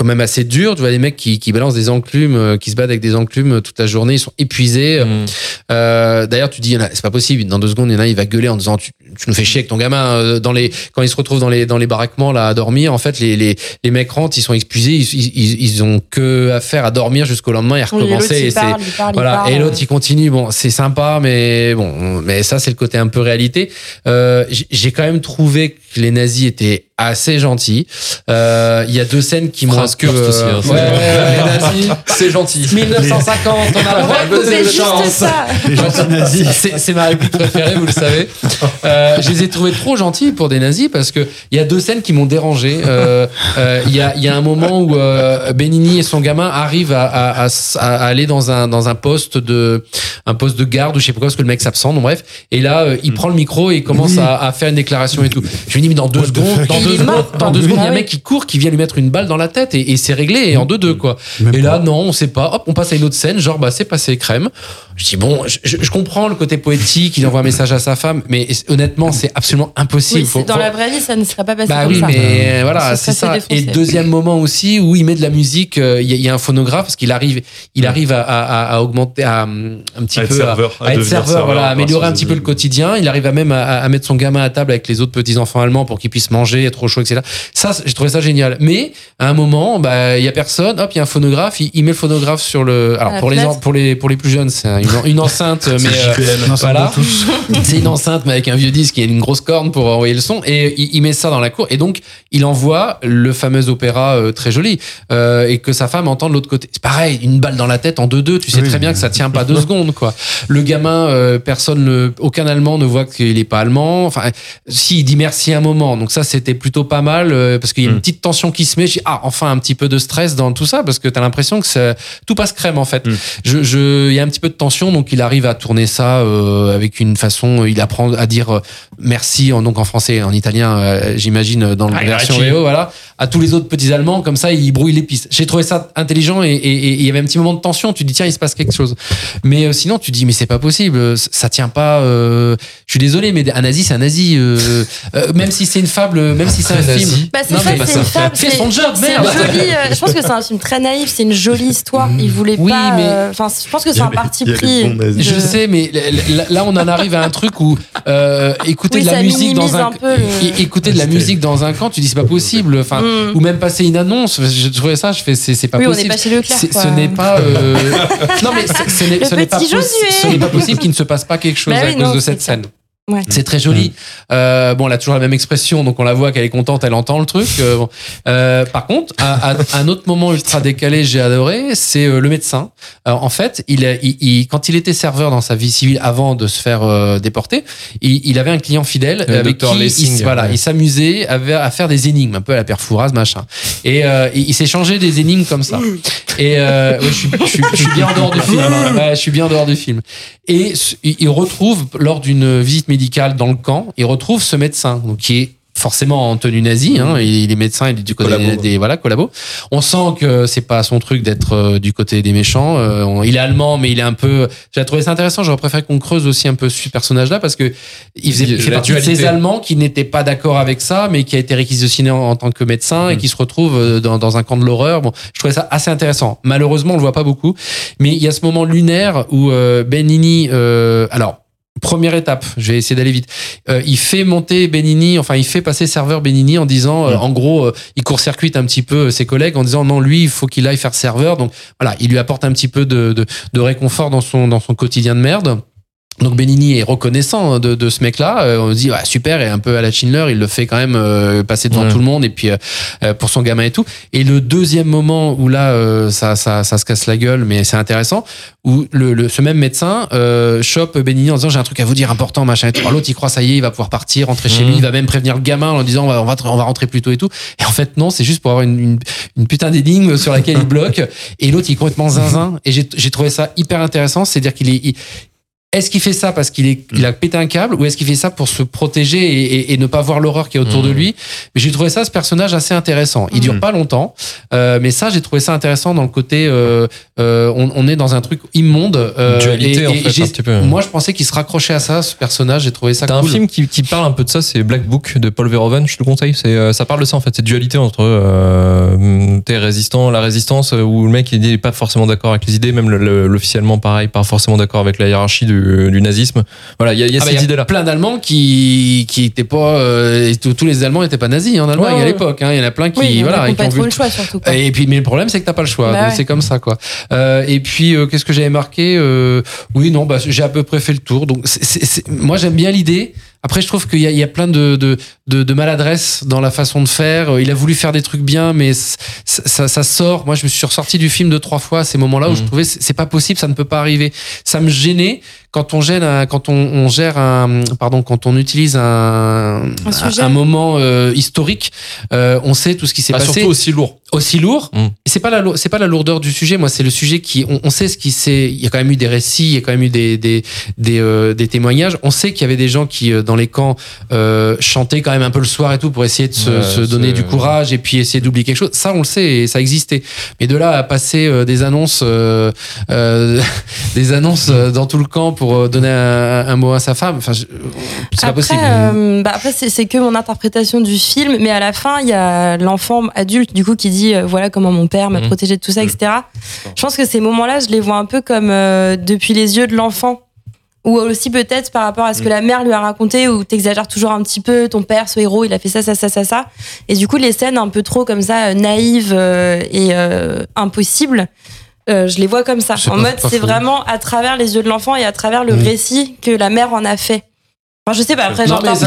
quand même assez dur. Tu vois, les mecs qui, qui balancent des enclumes, euh, qui se battent avec des enclumes toute la journée, ils sont épuisés. Mm. Euh, D'ailleurs, tu dis, c'est pas possible. Dans deux secondes, il y en a, il va gueuler en disant, tu, tu nous fais chier avec ton gamin. Euh, Dans les, quand ils se retrouvent dans les, dans les baraquements là à dormir, en fait, les, les, les mecs rentrent, ils sont épuisés, ils, ils, ils- ont que à faire à dormir jusqu'au lendemain et à recommencer. et c'est- parle, il parle, il voilà. parle. Et l'autre, il continue. Bon, c'est sympa, mais bon, mais ça, c'est le côté un peu réalité. Euh, J'ai quand même trouvé que les nazis étaient assez gentils. Euh, Il y a deux scènes qui m'ont un peu. Aussi, hein, ouais. C'est gentil. 1950, on a le droit de voter chance. Les gentils nazis. C'est c'est ma réplique préférée, vous le savez. Euh, je les ai trouvés trop gentils pour des nazis parce que il y a deux scènes qui m'ont dérangé. Euh, euh, Il y, a, il y a un moment où euh, Benigni et son gamin arrivent à, à- à s- à aller dans un dans un poste de un poste de garde ou je sais pas quoi parce que le mec s'absente. Bref. Et là, euh, il prend le micro et il commence à, à faire une déclaration et tout. Je lui dis mais dans deux What secondes, dans Il deux secondes, deux secondes, il y a Ah un mec qui court, qui vient lui mettre une balle dans la tête et, et c'est réglé et en deux deux quoi. Même Et là, pas. non, on sait pas. Hop, on passe à une autre scène, genre, bah, c'est passé crème. Je dis, bon, je, comprends le côté poétique, il envoie un message à sa femme, mais honnêtement, c'est absolument impossible. Oui, Faut- c'est- dans faut- la vraie vie, ça ne serait pas passé bah comme oui, ça. mais voilà, Ce serait c'est ça. Et deuxième moment aussi où il met de la musique, euh, il y, a- il y a un phonographe parce qu'il arrive, il arrive à, à- à augmenter, à, hum, un petit À être peu serveur, à, être serveur, serveur voilà, améliorer un petit peu le quotidien. Il arrive à même à, à mettre son gamin à table avec les autres petits enfants allemands pour qu'ils puissent manger, être au chaud, etc. Ça, j'ai trouvé ça génial. Mais à un moment, bah, il y a personne. Hop, il y a un phonographe. Il, il met le phonographe sur le. Alors pour les pour les pour les plus jeunes, c'est une, une enceinte, mais euh, voilà. c'est une enceinte mais avec un vieux disque et une grosse corne pour envoyer le son et il, il met ça dans la cour et donc il envoie le fameux opéra euh, très joli euh, et que sa femme entend de l'autre côté c'est pareil une balle dans la tête en 2-2 tu sais Oui. très bien que ça tient pas deux secondes quoi le gamin euh, personne ne, aucun allemand ne voit qu'il est pas allemand enfin si il dit merci un moment donc ça c'était plutôt pas mal euh, parce qu'il y a une Mm. petite tension qui se met ah enfin un petit peu de stress dans tout ça parce que t'as l'impression que ça- tout passe crème en fait Mm. je, je, il y a un petit peu de tension, donc il arrive à tourner ça euh, avec une façon. Il apprend à dire euh, merci, en, donc en français, et en italien, euh, j'imagine dans la Arrivederci. version VO, voilà, à tous les autres petits Allemands. Comme ça, il brouille les pistes. J'ai trouvé ça intelligent et, il y avait un petit moment de tension. Tu dis tiens, il se passe quelque chose. Mais euh, sinon, tu dis mais c'est pas possible, ça tient pas. euh, je suis désolé, mais un nazi, c'est un nazi. euh, euh, même si c'est une fable, même si c'est un Un film. Bah, c'est Non, ça, mais c'est une fable. Fais son job, merde. joli, euh, je pense que c'est un film très naïf, c'est une jolie histoire. Il voulait Oui, pas. mais- euh, Enfin, je pense que c'est a un parti pris. Je sais, mais là- là, on en arrive à un truc où euh, écouter Oui, de la musique dans un, peu écouter de la musique dans un camp, tu dis c'est pas possible. Enfin, Ou même passer une annonce. Je trouvais ça, je fais c'est c'est pas Oui, on possible. n'est pas chez Leclerc. Ce n'est pas. euh, non mais ce n'est pas pas possible qu'il ne se passe pas quelque chose Bah à oui, cause non, de cette scène. Ouais. C'est très joli. Euh, bon, elle a toujours la même expression, donc on la voit qu'elle est contente, elle entend le truc. Euh, bon. Euh, par contre, à, à- un autre moment ultra décalé, j'ai adoré, c'est euh, le médecin. Alors, en fait, il, il- il- quand il était serveur dans sa vie civile avant de se faire euh, déporter, il, il avait un client fidèle Le avec qui il, Lessing, voilà, ouais. il s'amusait à, à faire des énigmes, un peu à la perfouraz, machin. Et euh, il, il s'est changé des énigmes comme ça. Et euh, ouais, je, suis, je suis- je suis bien en dehors du film. Ouais, je suis bien en dehors du film. Et il retrouve, lors d'une visite médicale dans le camp, il retrouve ce médecin, donc qui est forcément en tenue nazie, hein, il il est médecin, il est du côté Collabo. des, voilà collabo. On sent que c'est pas son truc d'être euh, du côté des méchants. Euh, il est allemand, mais il est un peu. J'ai trouvé ça intéressant. J'aurais préféré qu'on creuse aussi un peu ce personnage-là parce que il faisait Il fait partie de ces. Allemands qui n'étaient pas d'accord avec ça, mais qui a été réquisitionné en, en tant que médecin et Mm. qui se retrouve euh, dans, dans un camp de l'horreur. Bon, je trouvais ça assez intéressant. Malheureusement, on le voit pas beaucoup, mais il y a ce moment lunaire où euh, Benini, euh, alors. Première étape, je vais essayer d'aller vite. Euh, il fait monter Benini, enfin il fait passer serveur Benini en disant, euh, Mm. en gros, euh, il court-circuite un petit peu ses collègues en disant non lui il faut qu'il aille faire serveur. Donc voilà, il lui apporte un petit peu de, de, de réconfort dans son dans son quotidien de merde. Donc Benini est reconnaissant de, de ce mec-là. Euh, on se dit ouais, super et un peu à la Schindler, il le fait quand même euh, passer devant Ouais. tout le monde et puis euh, euh, pour son gamin et tout. Et le deuxième moment où là euh, ça, ça ça se casse la gueule, mais c'est intéressant, où le, le- ce même médecin euh, chope Benini en disant j'ai un truc à vous dire important machin. Et tout. Alors, L'autre il croit ça y est, il va pouvoir partir, rentrer chez lui, il va même prévenir le gamin en disant on va on va, on va rentrer plus tôt et tout. Et en fait non, c'est juste pour avoir une, une, une putain d'énigme sur laquelle il bloque. Et l'autre il est complètement zinzin. Et j'ai j'ai trouvé ça hyper intéressant, c'est-à-dire qu'il est il- est-ce qu'il fait ça parce qu'il est, il a pété un câble ou est-ce qu'il fait ça pour se protéger et, et- et ne pas voir l'horreur qui est autour de lui? Mais j'ai trouvé ça, ce personnage, assez intéressant. Il dure Mhm. pas longtemps, euh, mais ça, j'ai trouvé ça intéressant dans le côté, euh, euh, on, on est dans un truc immonde. Dualité, et- en fait, un petit peu. Moi, je pensais qu'il se raccrochait à ça, ce personnage. J'ai trouvé ça T'as cool. un film qui, qui parle un peu de ça, c'est Black Book de Paul Verhoeven, je te le conseille. C'est, ça parle de ça en fait, cette dualité entre euh, t'es résistant, la résistance, où le mec il est pas forcément d'accord avec les idées, même le- le- l'officiellement pareil, pas forcément d'accord avec la hiérarchie du, du nazisme. Voilà, il y a, il y a Ah cette idée-là. plein d'Allemands qui qui étaient pas euh, tous tous les Allemands n'étaient pas nazis en Allemagne Ouais, à l'époque hein. il y en a plein qui Oui, il y en a voilà qui pas ont trop vu le choix surtout. quoi. et puis mais le problème c'est que t'as pas le choix Bah ouais. c'est comme ça quoi Euh, et puis euh, qu'est-ce que j'avais marqué Euh, oui non bah j'ai à peu près fait le tour donc c'est- c'est- c'est- moi j'aime bien l'idée après je trouve qu'il y a, il y a plein de, de, de, de maladresse dans la façon de faire Euh, il a voulu faire des trucs bien mais c- ça, ça sort moi je me suis ressorti du film deux trois fois à ces moments là où je Mhm. trouvais c'est pas possible ça ne peut pas arriver ça me gênait quand on gère un, quand on, on gère un pardon quand on utilise un Un sujet. un moment euh, historique euh, on sait tout ce qui s'est Bah, passé surtout aussi lourd. aussi lourd. Mm. C'est pas la c'est pas la lourdeur du sujet. Moi, c'est le sujet qui on, on sait ce qui s'est. Il y a quand même eu des récits, il y a quand même eu des des des, euh, des témoignages. On sait qu'il y avait des gens qui euh, dans les camps euh, chantaient quand même un peu le soir et tout pour essayer de se, Ouais, se donner du courage et puis essayer d'oublier quelque chose. Ça, on le sait et ça existait. Mais de là à passer euh, des annonces euh, euh, des annonces dans tout le camp pour euh, donner un, un mot à sa femme. Enfin, c'est pas possible. euh, bah après c'est que mon interprétation du film, mais à la fin, il y a l'enfant adulte du coup qui dit euh, voilà comment mon père m'a Mhm. protégé de tout ça, etc. Je pense que ces moments-là, je les vois un peu comme euh, depuis les yeux de l'enfant. Ou aussi peut-être par rapport à ce que la mère lui a raconté, où t'exagères toujours un petit peu, ton père, ce héros, il a fait ça, ça, ça, ça, ça. Et du coup, les scènes un peu trop comme ça, naïves et impossibles, euh, je les vois comme ça. En mode, c'est vraiment à travers les yeux de l'enfant et à travers le récit que la mère en a fait. Enfin, je sais pas, après, j'interprète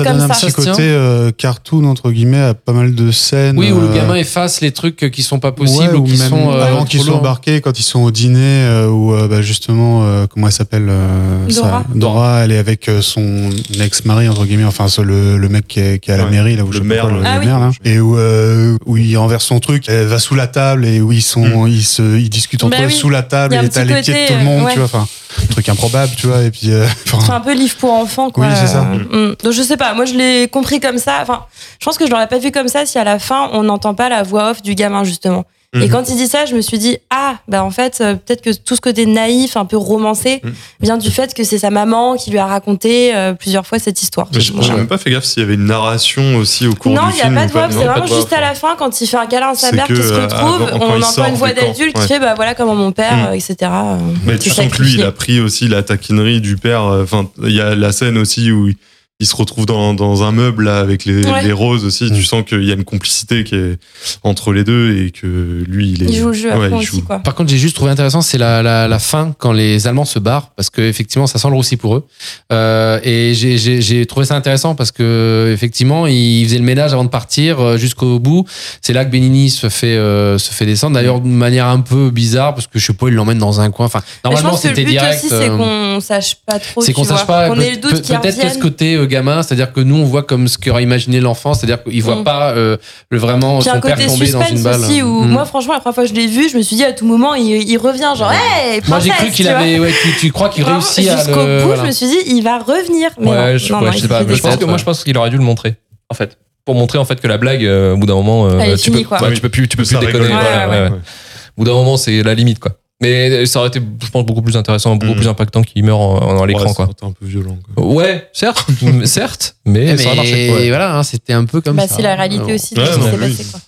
euh, comme donne un ça. petit Ça côté euh, cartoon entre guillemets à pas mal de scènes. Oui, où le euh, gamin efface les trucs qui sont pas possibles ouais, ou qui même sont euh, avant qu'ils soient embarqués quand ils sont au dîner euh, où euh, bah, justement euh, comment elle s'appelle euh, Dora. ça- Dora elle est avec son ex-mari entre guillemets enfin le, le mec qui est, qui est à la Ouais, mairie là où le je maire, le, Ah le oui. maire, là. et où euh, où il renverse son truc elle va sous la table et où ils sont ils se ils discutent entre Bah eux oui. sous la table et t'as les pieds de tout le monde ouais. tu vois truc improbable tu vois et puis euh, enfin, C'est un peu livre pour enfants, quoi. Oui, c'est ça. Euh, mm. Donc, je sais pas, moi, je l'ai compris comme ça. Enfin, je pense que je l'aurais pas vu comme ça si à la fin, on n'entend pas la voix off du gamin, justement. Et Mhm. quand il dit ça, je me suis dit, ah, bah, en fait, euh, peut-être que tout ce côté naïf, un peu romancé, Mhm. vient du fait que c'est sa maman qui lui a raconté euh, plusieurs fois cette histoire. J'ai j'ai même pas fait gaffe s'il y avait une narration aussi au cours Non, du il n'y a film. pas de voix, Non, c'est vraiment juste à la fin quand il fait un câlin à sa mère que, qui se euh, retrouve, avant, on entend une voix d'adulte qui fait bah voilà comment mon père, euh, etc. euh, Mais tu sens que lui, il a pris aussi la taquinerie du père. euh, Enfin, il y a la scène aussi où il, se retrouve dans, dans un meuble là, avec les, Ouais. les roses aussi. Mm. Tu sens qu'il y a une complicité qui est entre les deux et que lui, il est. Il joue le jeu Ouais, aussi, quoi. Par contre, j'ai juste trouvé intéressant, c'est la, la, la fin quand les Allemands se barrent, parce que effectivement, ça sent le roussi pour eux. Euh, et j'ai- trouvé ça intéressant parce que effectivement, ils faisaient le ménage avant de partir euh, jusqu'au bout. C'est là que Benini se fait euh, se fait descendre. D'ailleurs, d'une manière un peu bizarre, parce que je sais pas, il l'emmène dans un coin. Enfin, normalement, c'était direct. aussi, c'est qu'on sache pas trop. c'est qu'on sache pas. Qu'on peut- ait le doute peut- qu'il Peut-être que ce côté gamin, c'est-à-dire que nous, on voit comme ce qu'aurait imaginé l'enfant, c'est-à-dire qu'il voit Mm. pas euh, le vraiment Puis son un père tomber dans une suspense balle. aussi où Mm. moi franchement la première fois que je l'ai vu je me suis dit à tout moment il, il revient genre hey Moi, j'ai cru princesse, qu'il avait. Ouais, tu, tu crois qu'il réussit à jusqu'au bout voilà. je me suis dit il va revenir mais ouais, non, je, non, ouais, non, je il sais pas. fait mais des Je pense que moi, je pense qu'il aurait dû le montrer, en fait. Pour montrer en fait que la blague, euh, au bout d'un moment, euh, tu finie, peux, ouais, tu peux plus, tu peux plus déconner. Au bout d'un moment, c'est la limite, quoi. Mais ça aurait été, je pense, beaucoup plus intéressant, beaucoup Mhm. plus impactant qu'il meurt en, en- à l'écran, Ouais, quoi. C'était un peu violent. quoi. Ouais, certes, certes, mais, Mais ça a marché. ouais. voilà, hein, c'était un peu comme bah, ça. c'est la réalité Euh, aussi de ce qui s'est passé quoi.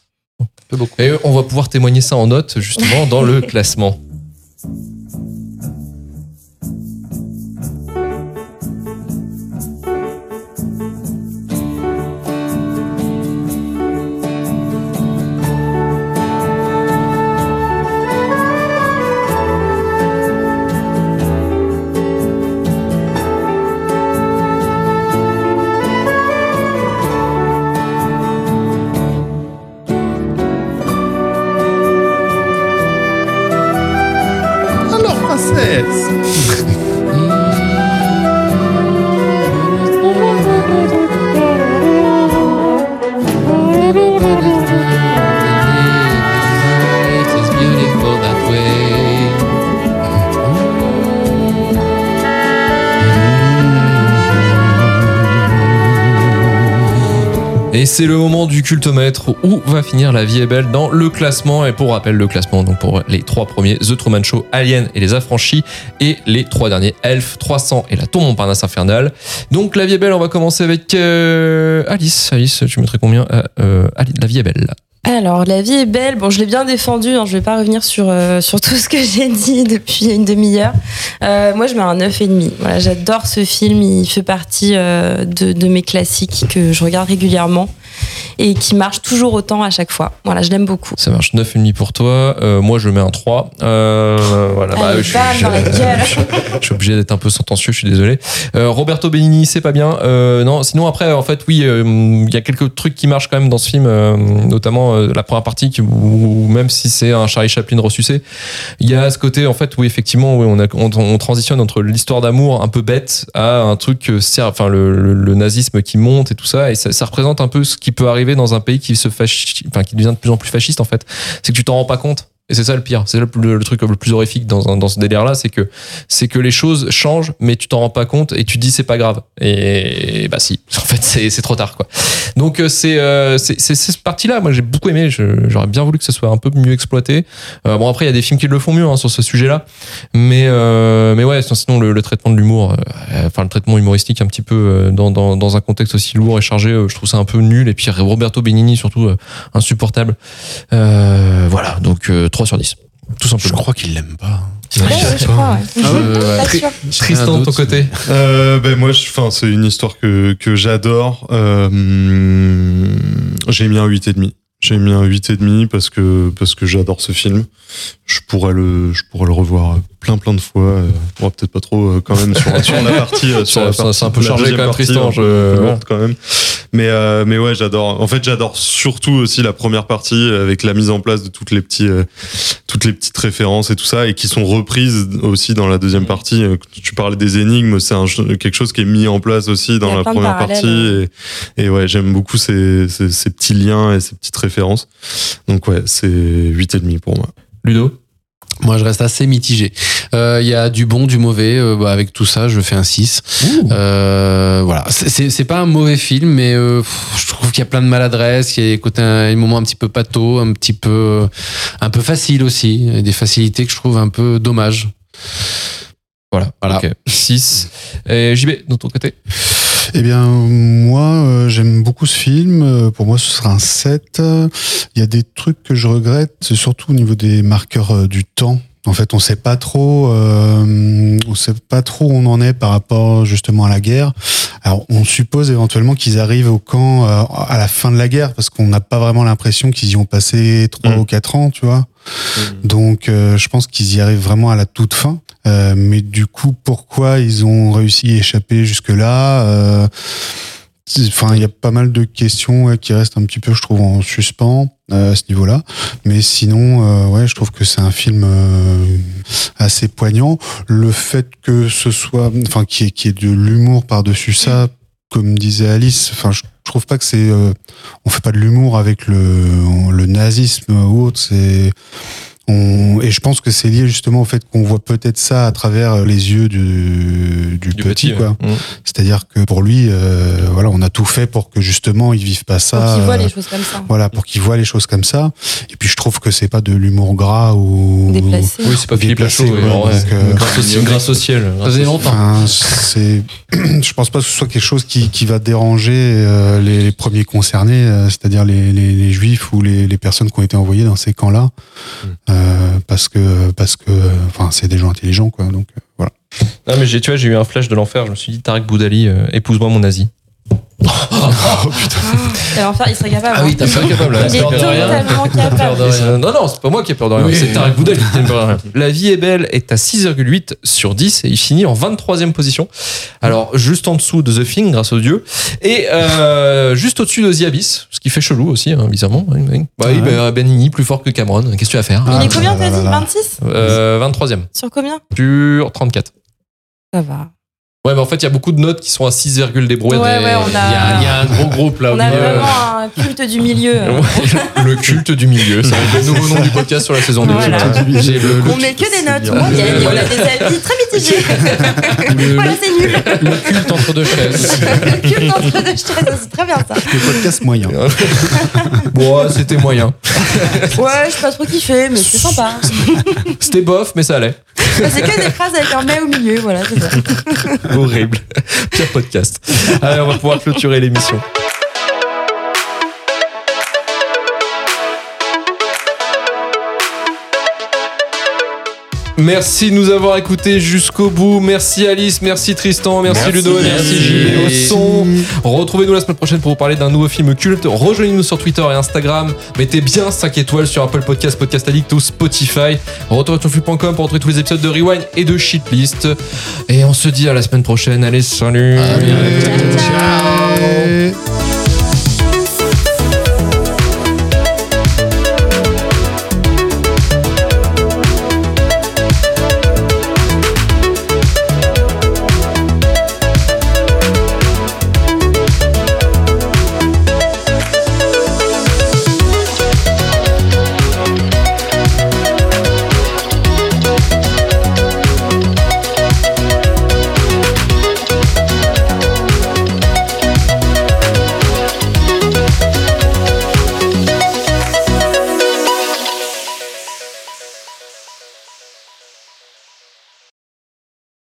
peu beaucoup. Et on va pouvoir témoigner ça en note, justement, dans le classement. C'est le moment du cultomètre où va finir La vie est belle dans le classement. Et pour rappel, le classement donc pour les trois premiers, The Truman Show, Alien et Les Affranchis, et les trois derniers, Elf, 300 et La Tombe Montparnasse Infernale. Donc La vie est belle, on va commencer avec euh, Alice. Alice, tu mettrais combien Euh, euh, La vie est belle. Alors, la vie est belle. Bon, je l'ai bien défendu. Hein, je vais pas revenir sur, euh, tout ce que j'ai dit depuis une demi-heure. Moi, je mets un 9,5. Voilà, j'adore ce film. Il fait partie de mes classiques que je regarde régulièrement et qui marche toujours autant à chaque fois. Voilà, je l'aime beaucoup. Ça marche 9,5 pour toi. Euh, moi, je mets un 3. Euh, voilà, bah, je, suis obligé d'être un peu sentencieux, je suis désolé. Euh, Roberto Benigni, c'est pas bien. Non, sinon après, en fait, oui, il y a quelques trucs qui marchent quand même dans ce film, notamment la première partie, où même si c'est un Charlie Chaplin ressucé, il y a ce côté, en fait, où effectivement, oui, on, a, on, on transitionne entre l'histoire d'amour un peu bête à un truc, enfin, le, le- le nazisme qui monte et tout ça, et ça, ça représente un peu ce qui peut arriver dans un pays qui se fachi- enfin, qui devient de plus en plus fasciste, en fait. C'est que tu t'en rends pas compte. Et c'est ça le pire, c'est le, le- truc le plus horrifique dans, dans ce délire-là, c'est que c'est que les choses changent, mais tu t'en rends pas compte et tu te dis c'est pas grave. Et, bah si, en fait c'est trop tard quoi. Donc euh, c'est euh, c'est cette partie-là, moi j'ai beaucoup aimé. J'aurais bien voulu que ce soit un peu mieux exploité. Euh, bon après il y a des films qui le font mieux hein, sur ce sujet-là, mais euh, mais ouais sinon le, traitement de l'humour, euh, enfin le traitement humoristique un petit peu dans, dans dans un contexte aussi lourd et chargé, je trouve ça un peu nul. Et puis Roberto Benigni surtout insupportable. Voilà donc 3 sur 10. Tout Je simplement. crois qu'il l'aime pas. Ouais, je crois, ouais. Euh. Tristan de ton côté. Euh, ben moi, je- enfin, c'est une histoire que, que j'adore. Euh, j'ai mis un 8,5. J'ai mis un 8,5 parce que, parce que j'adore ce film. Je pourrais le, je pourrais le revoir plein plein de fois. Euh, bon, peut-être pas trop euh, quand même sur, sur la partie. c'est un peu chargé quand même, Tristan, je- quand même. Mais, euh, mais ouais, j'adore. En fait, j'adore surtout aussi la première partie avec la mise en place de toutes les petits, euh, toutes les petites références et tout ça, et qui sont reprises aussi dans la deuxième partie. Euh, Tu parlais des énigmes, c'est quelque chose qui est mis en place aussi dans la première partie. Et, et ouais, j'aime beaucoup ces, ces, ces petits liens et ces petites références. Donc ouais, c'est 8,5 pour moi. Ludo? Moi, je reste assez mitigé. Euh, Il y a du bon, du mauvais. Euh, bah, avec tout ça, je fais un 6. Euh, voilà. C'est- pas un mauvais film, mais euh, pff, je trouve qu'il y a plein de maladresses. Il y a des, côtés, des moments un petit peu pâteaux, un petit peu, un peu facile aussi. Il y a Des facilités que je trouve un peu dommages. Voilà. Voilà. Ok. 6. Et JB, de ton côté? Eh bien, moi, euh, j'aime beaucoup ce film. Euh, Pour moi, ce sera un 7. Euh, Il y a des trucs que je regrette, surtout au niveau des marqueurs du temps. En fait, on sait pas trop, euh, on sait pas trop où on en est par rapport justement à la guerre. Alors, on suppose éventuellement qu'ils arrivent au camp euh, à la fin de la guerre, parce qu'on n'a pas vraiment l'impression qu'ils y ont passé trois Mm. ou quatre ans, tu vois. Donc, euh, je pense qu'ils y arrivent vraiment à la toute fin. Euh, mais du coup, pourquoi ils ont réussi à échapper jusque-là euh, c'est- Enfin, il y a pas mal de questions ouais, qui restent un petit peu, je trouve, en suspens euh, à ce niveau-là. Mais sinon, euh, ouais, je trouve que c'est un film euh, assez poignant. Le fait que ce soit, enfin, ait- qu'il y ait de l'humour par-dessus ça, comme disait Alice, enfin, je trouve pas que c'est, euh, on fait pas de l'humour avec le, le nazisme ou autre. C'est on, et je pense que c'est lié justement au fait qu'on voit peut-être ça à travers les yeux du, du, petit, quoi. ouais. Mm. C'est-à-dire que pour lui, euh, voilà, on a tout fait pour que justement il vive pas ça. Pour qu'ils voient euh, les choses comme ça. Voilà, pour qu'il voit les choses comme ça. Et puis je trouve que c'est pas de l'humour gras ou Déplacé. Oui, c'est pas Philippe Lachaud. ouais, euh, grâce, au, grâce au ciel. Ça faisait longtemps. Enfin, c'est, je pense pas que ce soit quelque chose qui, qui va déranger euh, les, les premiers concernés, euh, c'est-à-dire les, les, les juifs ou les, les personnes qui ont été envoyées dans ces camps-là, euh, parce que parce que, enfin, c'est des gens intelligents, quoi. Donc euh, voilà. Non, mais j'ai, tu vois, j'ai eu un flash de l'enfer. Je me suis dit, Tarek Boudali, euh, épouse-moi mon nazi. Et l'enfer, il serait capable. Ah oui, hein. t'as fait capable. là. Il est peur de rien. totalement Peur de capable. Non, non, c'est pas moi qui ai peur de rien. Oui. C'est Tarek Boudali qui a peur de rien. La vie est belle est à 6,8 sur 10 et il finit en 23e position. Alors, juste en dessous de The Thing, grâce aux dieux. Et euh, juste au-dessus de The Abyss, ce qui fait chelou aussi, hein, bizarrement. Oui, oui. Bah oui, bah, Benigni, plus fort que Cameron. Qu'est-ce que tu vas faire? Il Ah, est combien, là, t'as dit? là. 26 euh, 23e Sur combien? Sur 34. Ça va. Ouais, mais en fait, il y a beaucoup de notes qui sont à 6, des brouettes. Ouais, ouais, on Il y, a, il y a un gros groupe là. On a vraiment un culte du milieu. Ouais, le culte du milieu. Ça va être le nouveau nom du podcast sur la saison 2. Voilà. J'ai le, le- On met que des notes on a des avis très mitigés. voilà, c'est nul. le culte entre deux chaises. Le culte entre deux chaises, c'est très bien ça. Le podcast moyen. Bon, ouais, c'était moyen. Ouais, je suis pas trop kiffé, mais c'est sympa. C'était bof, mais ça allait. C'est que des phrases avec un mais au milieu, voilà, c'est ça. Horrible. Pire podcast. Allez, on va pouvoir clôturer l'émission. Merci de nous avoir écoutés jusqu'au bout. Merci Alice, merci Tristan, merci, Merci. Ludo, merci Merci. JB au son. Retrouvez-nous la semaine prochaine pour vous parler d'un nouveau film culte. Rejoignez-nous sur Twitter et Instagram. Mettez bien 5 étoiles sur Apple Podcast, Podcast Addict ou Spotify. Retournez sur pour retrouver tous les épisodes de Rewind et de Shitlist. Et on se dit à la semaine prochaine. Allez, salut. Ciao.